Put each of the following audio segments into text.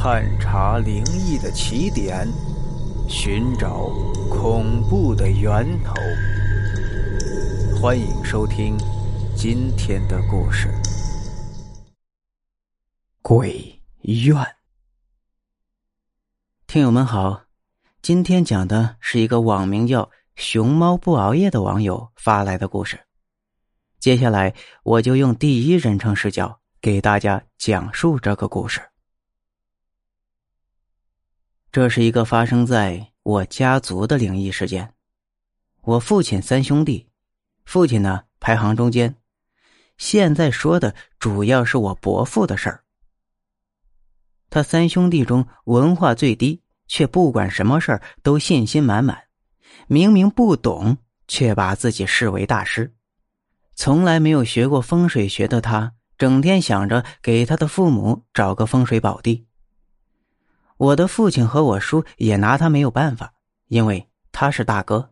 探查灵异的起点，寻找恐怖的源头。欢迎收听今天的故事《鬼怨》。听友们好，今天讲的是一个网名叫“熊猫不熬夜”的网友发来的故事。接下来，我就用第一人称视角给大家讲述这个故事。这是一个发生在我家族的灵异事件。我父亲三兄弟，父亲呢排行中间。现在说的主要是我伯父的事儿。他三兄弟中文化最低，却不管什么事儿都信心满满。明明不懂，却把自己视为大师。从来没有学过风水学的他，整天想着给他的父母找个风水宝地。我的父亲和我叔也拿他没有办法，因为他是大哥。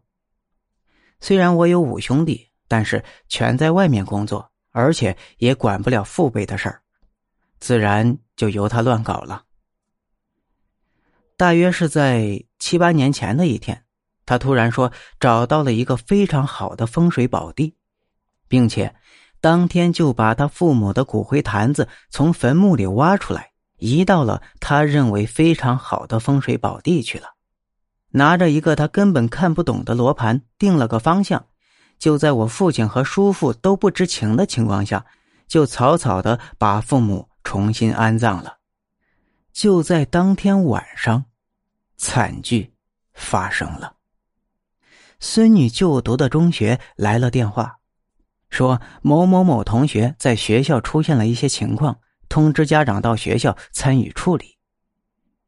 虽然我有五兄弟，但是全在外面工作，而且也管不了父辈的事儿，自然就由他乱搞了。大约是在七八年前的一天，他突然说找到了一个非常好的风水宝地，并且当天就把他父母的骨灰坛子从坟墓里挖出来。移到了他认为非常好的风水宝地去了，拿着一个他根本看不懂的罗盘，定了个方向，就在我父亲和叔父都不知情的情况下，就草草的把父母重新安葬了。就在当天晚上，惨剧发生了。孙女就读的中学来了电话，说某某某同学在学校出现了一些情况。通知家长到学校参与处理，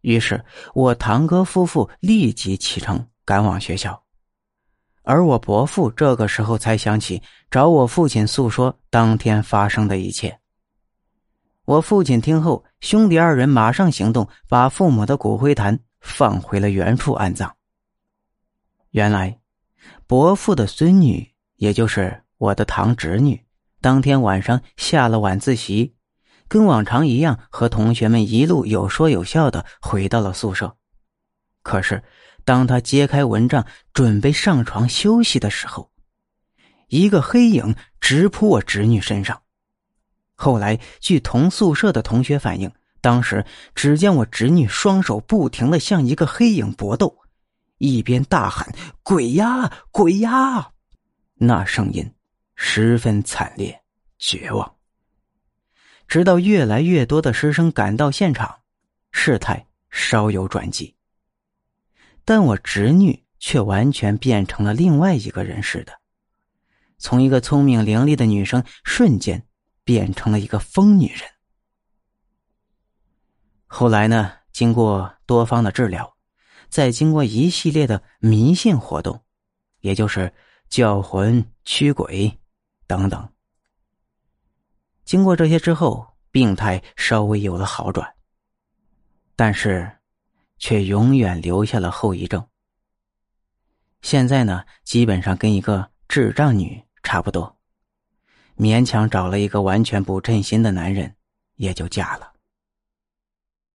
于是我堂哥夫妇立即启程赶往学校，而我伯父这个时候才想起找我父亲诉说当天发生的一切。我父亲听后，兄弟二人马上行动，把父母的骨灰坛放回了原处安葬。原来，伯父的孙女，也就是我的堂侄女，当天晚上下了晚自习。跟往常一样，和同学们一路有说有笑的回到了宿舍。可是，当他揭开蚊帐准备上床休息的时候，一个黑影直扑我侄女身上。后来，据同宿舍的同学反映，当时只见我侄女双手不停的向一个黑影搏斗，一边大喊“鬼呀，鬼呀”，那声音十分惨烈、绝望。直到越来越多的师生赶到现场，事态稍有转机。但我侄女却完全变成了另外一个人似的，从一个聪明伶俐的女生，瞬间变成了一个疯女人。后来呢？经过多方的治疗，再经过一系列的迷信活动，也就是叫魂、驱鬼等等。经过这些之后，病态稍微有了好转，但是，却永远留下了后遗症。现在呢，基本上跟一个智障女差不多，勉强找了一个完全不称心的男人，也就嫁了。